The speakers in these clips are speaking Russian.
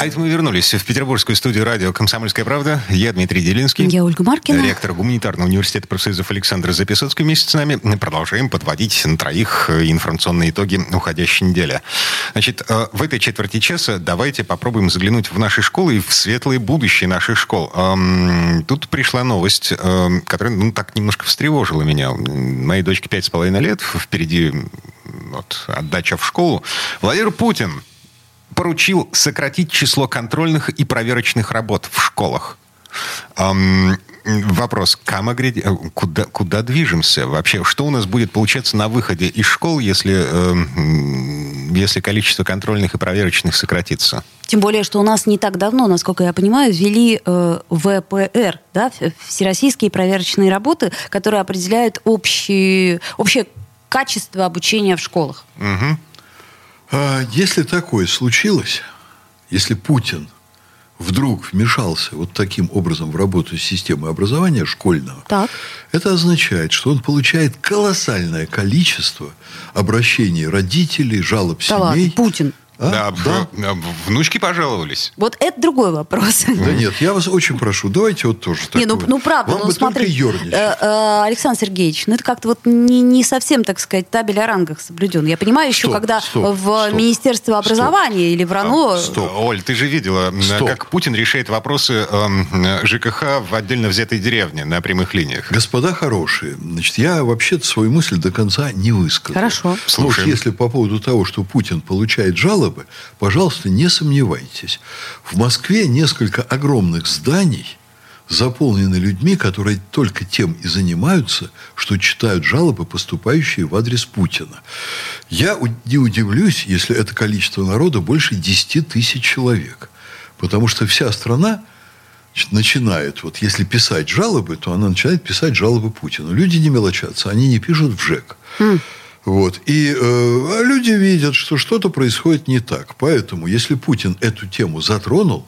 А это мы вернулись в петербургскую студию радио «Комсомольская правда». Я Дмитрий Делинский. Я Ольга Маркина. Ректор гуманитарного университета профсоюзов Александр Записоцкий вместе с нами. Продолжаем подводить на троих информационные итоги уходящей недели. Значит, э, в этой четверти часа давайте попробуем заглянуть в наши школы и в светлое будущее наших школ. Тут пришла новость, эм, которая, ну, так немножко встревожила меня. Моей дочке пять с половиной лет, впереди вот, отдача в школу. Владимир Путин поручил сократить число контрольных и проверочных работ в школах. Эм, вопрос, э, куда, куда движемся вообще? Что у нас будет получаться на выходе из школ, если, э, если количество контрольных и проверочных сократится? Тем более, что у нас не так давно, насколько я понимаю, ввели э, ВПР, да, всероссийские проверочные работы, которые определяют общие, общее качество обучения в школах. Угу. А если такое случилось, если Путин вдруг вмешался вот таким образом в работу системы образования школьного, так. это означает, что он получает колоссальное количество обращений родителей, жалоб да семей. Ладно, Путин. А? Да, да. внучки пожаловались. Вот это другой вопрос. Да нет, я вас очень прошу, давайте вот тоже Не, ну, ну правда, Вам ну бы смотри, только э, э, Александр Сергеевич, ну это как-то вот не, не совсем, так сказать, табель о рангах соблюден. Я понимаю еще, Стоп, когда стоп, в стоп, Министерство образования стоп. или в РАНО... А, стоп. Оль, ты же видела, Стоп. как Путин решает вопросы э, ЖКХ в отдельно взятой деревне на прямых линиях. Господа хорошие, значит, я вообще-то свою мысль до конца не высказал. Хорошо. Слушаем. если по поводу того, что Путин получает жалобы, пожалуйста, не сомневайтесь. В Москве несколько огромных зданий заполнены людьми, которые только тем и занимаются, что читают жалобы, поступающие в адрес Путина. Я не удивлюсь, если это количество народа больше 10 тысяч человек. Потому что вся страна начинает, вот если писать жалобы, то она начинает писать жалобы Путину. Люди не мелочатся, они не пишут в ЖЭК. Вот. И э, а люди видят, что что-то происходит не так. Поэтому, если Путин эту тему затронул,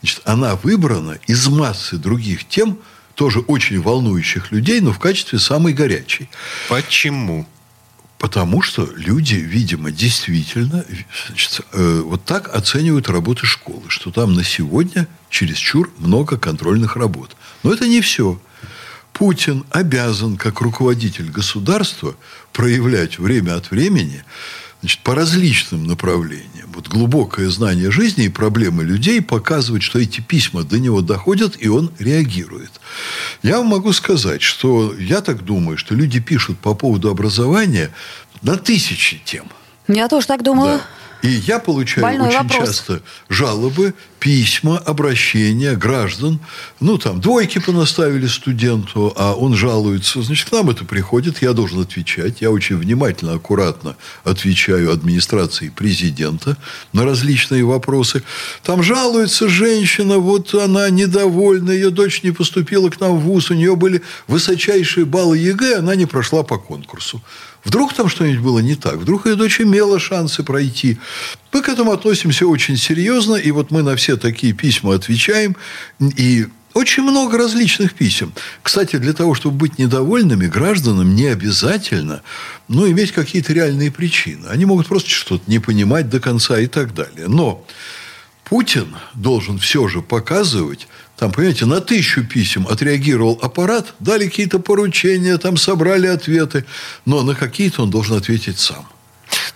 значит, она выбрана из массы других тем, тоже очень волнующих людей, но в качестве самой горячей. Почему? Потому что люди, видимо, действительно значит, э, вот так оценивают работы школы, что там на сегодня чересчур много контрольных работ. Но это не все. Путин обязан, как руководитель государства, проявлять время от времени значит, по различным направлениям. Вот глубокое знание жизни и проблемы людей показывает, что эти письма до него доходят, и он реагирует. Я вам могу сказать, что я так думаю, что люди пишут по поводу образования на тысячи тем. Я тоже так думаю. Да. И я получаю Больной очень вопрос. часто жалобы, письма, обращения граждан. Ну, там, двойки понаставили студенту, а он жалуется. Значит, к нам это приходит, я должен отвечать. Я очень внимательно, аккуратно отвечаю администрации президента на различные вопросы. Там жалуется женщина, вот она недовольна, ее дочь не поступила к нам в ВУЗ, у нее были высочайшие баллы ЕГЭ, она не прошла по конкурсу. Вдруг там что-нибудь было не так, вдруг ее дочь имела шансы пройти. Мы к этому относимся очень серьезно, и вот мы на все такие письма отвечаем, и очень много различных писем. Кстати, для того, чтобы быть недовольными гражданам, не обязательно ну, иметь какие-то реальные причины. Они могут просто что-то не понимать до конца и так далее. Но Путин должен все же показывать, там, понимаете, на тысячу писем отреагировал аппарат, дали какие-то поручения, там собрали ответы, но на какие-то он должен ответить сам.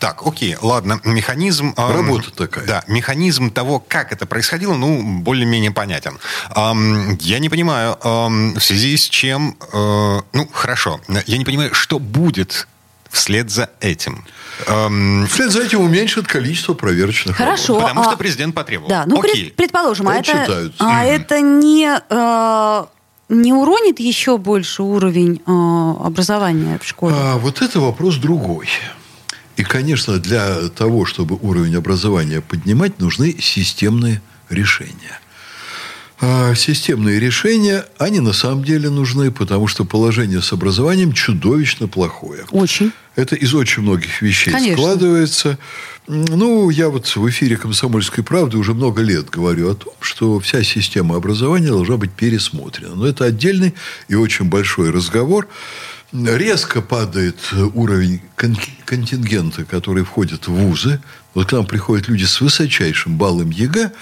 Так, окей, ладно, механизм... эм, Работа такая. Да, механизм того, как это происходило, ну, более-менее понятен. Эм, я не понимаю, эм, в связи с чем... э, ну, хорошо, я не понимаю, что будет вслед за этим. Эм, Вслед за этим уменьшит количество проверочных Хорошо. работ. потому что а- президент потребовал. Да, ну, Окей. пред- предположим, а это, а это не, э, не уронит еще больше уровень э, образования в школе? А вот это вопрос другой. И, конечно, для того, чтобы уровень образования поднимать, нужны системные решения. А системные решения, они на самом деле нужны, потому что положение с образованием чудовищно плохое. Очень. Это из очень многих вещей Конечно. складывается. Ну, я вот в эфире «Комсомольской правды» уже много лет говорю о том, что вся система образования должна быть пересмотрена. Но это отдельный и очень большой разговор. Резко падает уровень кон- контингента, который входит в вузы. Вот к нам приходят люди с высочайшим баллом ЕГЭ,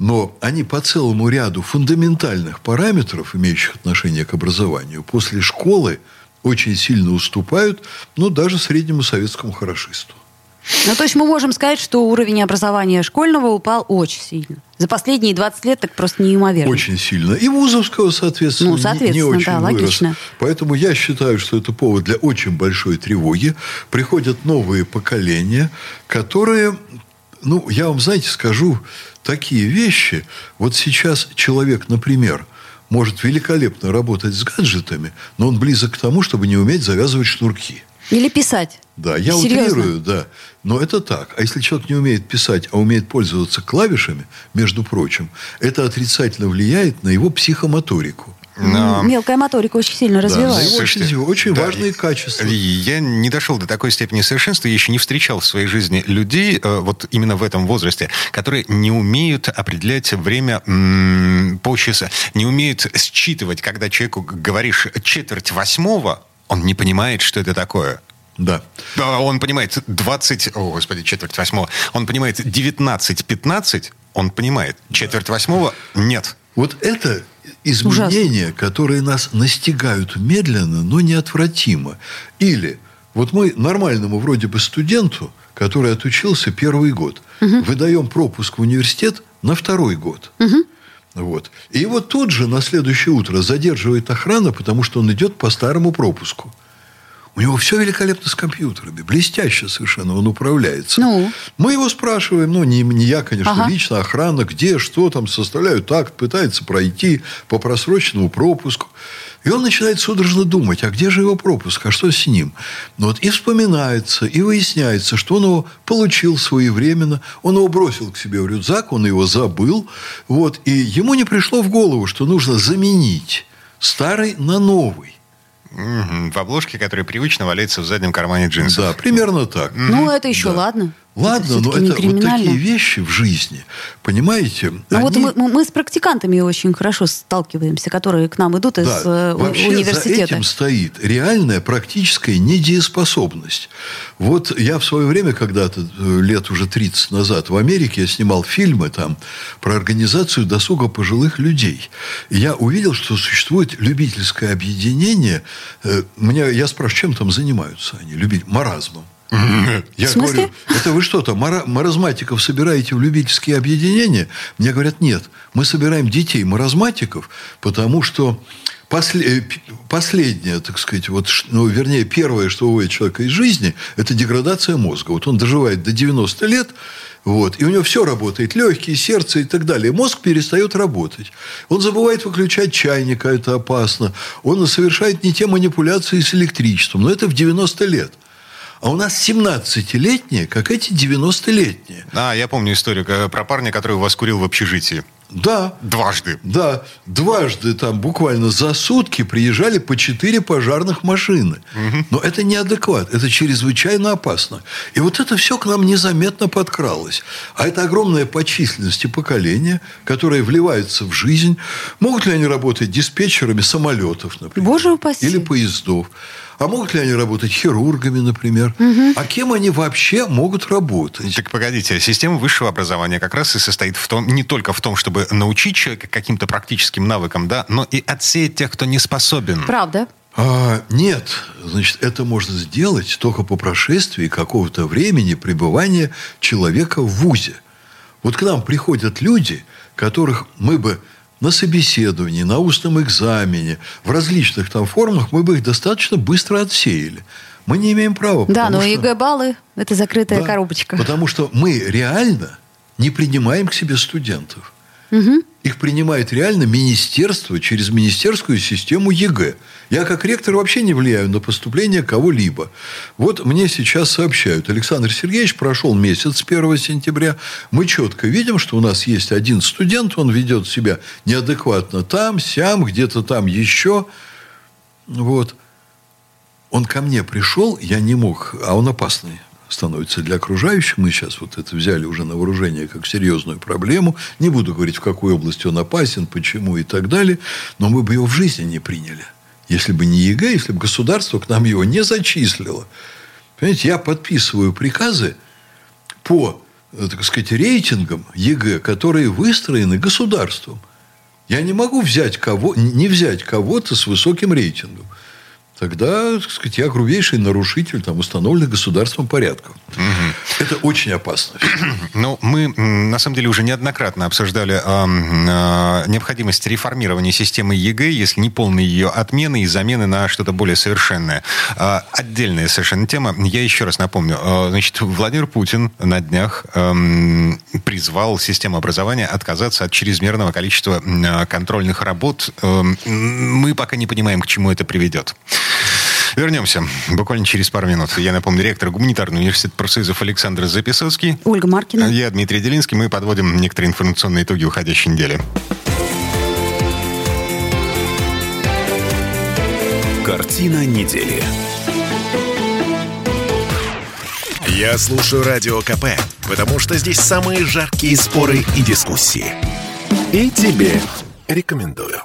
но они по целому ряду фундаментальных параметров, имеющих отношение к образованию, после школы очень сильно уступают, ну, даже среднему советскому хорошисту. Ну, то есть мы можем сказать, что уровень образования школьного упал очень сильно. За последние 20 лет так просто неимоверно. Очень сильно. И вузовского, соответственно, Ну, не- соответственно, не, очень да, вырос. логично. Поэтому я считаю, что это повод для очень большой тревоги. Приходят новые поколения, которые, ну, я вам, знаете, скажу такие вещи. Вот сейчас человек, например, может великолепно работать с гаджетами, но он близок к тому, чтобы не уметь завязывать шнурки. Или писать. Да, я Серьезно? утрирую, да. Но это так. А если человек не умеет писать, а умеет пользоваться клавишами, между прочим, это отрицательно влияет на его психомоторику. Но- Мелкая моторика очень сильно Да, развивается. его очень, Слушайте, очень да, важные качества. Я не дошел до такой степени совершенства, я еще не встречал в своей жизни людей, э, вот именно в этом возрасте, которые не умеют определять время м, полчаса, не умеют считывать, когда человеку говоришь четверть восьмого, он не понимает, что это такое. Да. Он понимает 20, о, господи, четверть восьмого, он понимает 19-15, он понимает. Четверть восьмого нет. Вот это изменения, которые нас настигают медленно, но неотвратимо. Или вот мы нормальному вроде бы студенту, который отучился первый год, выдаем пропуск в университет на второй год. Вот. И его тут же на следующее утро задерживает охрана, потому что он идет по старому пропуску. У него все великолепно с компьютерами, блестяще совершенно, он управляется. Ну? Мы его спрашиваем, ну, не, не я, конечно, Ага. лично, охрана, где, что там, составляют акт, пытается пройти по просроченному пропуску. И он начинает судорожно думать, а где же его пропуск, а что с ним? Ну, вот и вспоминается, и выясняется, что он его получил своевременно, он его бросил к себе в рюкзак, он его забыл, вот, и ему не пришло в голову, что нужно заменить старый на новый. В обложке, которая привычно валяется в заднем кармане джинсов. Да, примерно так. Ну, это еще ладно. Ладно, но всё-таки не это вот такие вещи в жизни, понимаете? Ну вот они- мы, мы- мы с практикантами очень хорошо сталкиваемся, которые к нам идут из Да, э, у- вообще университета. за этим стоит реальная практическая недееспособность. Вот я в свое время, когда-то, э, лет уже 30 назад, в Америке я снимал фильмы там про организацию досуга пожилых людей. И я увидел, что существует любительское объединение. Э, Меня, я спрашиваю, чем там занимаются они? Любить маразмом. Я говорю, это вы что, там мара- маразматиков собираете в любительские объединения? Мне говорят, нет, мы собираем детей маразматиков, потому что после- э, последнее, так сказать, вот, ну, вернее, первое, что уводит человека из жизни, это деградация мозга. Вот он доживает до 90 лет, вот, и у него все работает, легкие, сердце и так далее. Мозг перестает работать. Он забывает выключать чайник, а это опасно. Он совершает не те манипуляции с электричеством, но это в 90 лет. А у нас 17-летние, как эти 90-летние. А, я помню историю э, про парня, который вас курил в общежитии. Да, Дважды. да, дважды там буквально за сутки приезжали по четыре пожарных машины. Но это неадекват, это чрезвычайно опасно. И вот это все к нам незаметно подкралось. А это огромное по численности поколение, которое вливается в жизнь. Могут ли они работать диспетчерами самолетов, например? Боже упаси. Или поездов? А могут ли они работать хирургами, например? А кем они вообще могут работать? Так погодите, система высшего образования как раз и состоит в том, не только в том, чтобы научить человека каким-то практическим навыкам, да, но и отсеять тех, кто не способен. Правда. А, нет, значит, это можно сделать только по прошествии какого-то времени пребывания человека в ВУЗе. Вот к нам приходят люди, которых мы бы на собеседовании, на устном экзамене, в различных там формах, мы бы их достаточно быстро отсеяли. Мы не имеем права. Да, но что- ЕГЭ-баллы – это закрытая Да, коробочка. Потому что мы реально не принимаем к себе студентов. Их принимает реально министерство через министерскую систему ЕГЭ. Я как ректор вообще не влияю на поступление кого-либо. Вот мне сейчас сообщают, Александр Сергеевич прошел месяц с 1 сентября. Мы четко видим, что у нас есть один студент, он ведет себя неадекватно там, сям, где-то там еще. Вот. Он ко мне пришел, я не мог, а он опасный становится для окружающих. Мы сейчас вот это взяли уже на вооружение как серьезную проблему. Не буду говорить, в какой области он опасен, почему и так далее. Но мы бы его в жизни не приняли. Если бы не ЕГЭ, если бы государство к нам его не зачислило. Понимаете, я подписываю приказы по, э, так сказать, рейтингам ЕГЭ, которые выстроены государством. Я не могу взять кого, не взять кого-то с высоким рейтингом тогда, так сказать, я грубейший нарушитель там, установленных государством порядков. Угу. Это очень опасно. Ну, мы, на самом деле, уже неоднократно обсуждали э, э, необходимость реформирования системы ЕГЭ, если не полной ее отмены и замены на что-то более совершенное. Э, отдельная совершенно тема. Я еще раз напомню. Э, значит, Владимир Путин на днях э, призвал систему образования отказаться от чрезмерного количества э, контрольных работ. Э, мы пока не понимаем, к чему это приведет. Вернемся буквально через пару минут. Я напомню, ректор гуманитарного университета профсоюзов Александр Записовский. Ольга Маркина. Я Дмитрий Делинский. Мы подводим некоторые информационные итоги уходящей недели. Картина недели. Я слушаю Радио КП, потому что здесь самые жаркие споры и дискуссии. И тебе рекомендую.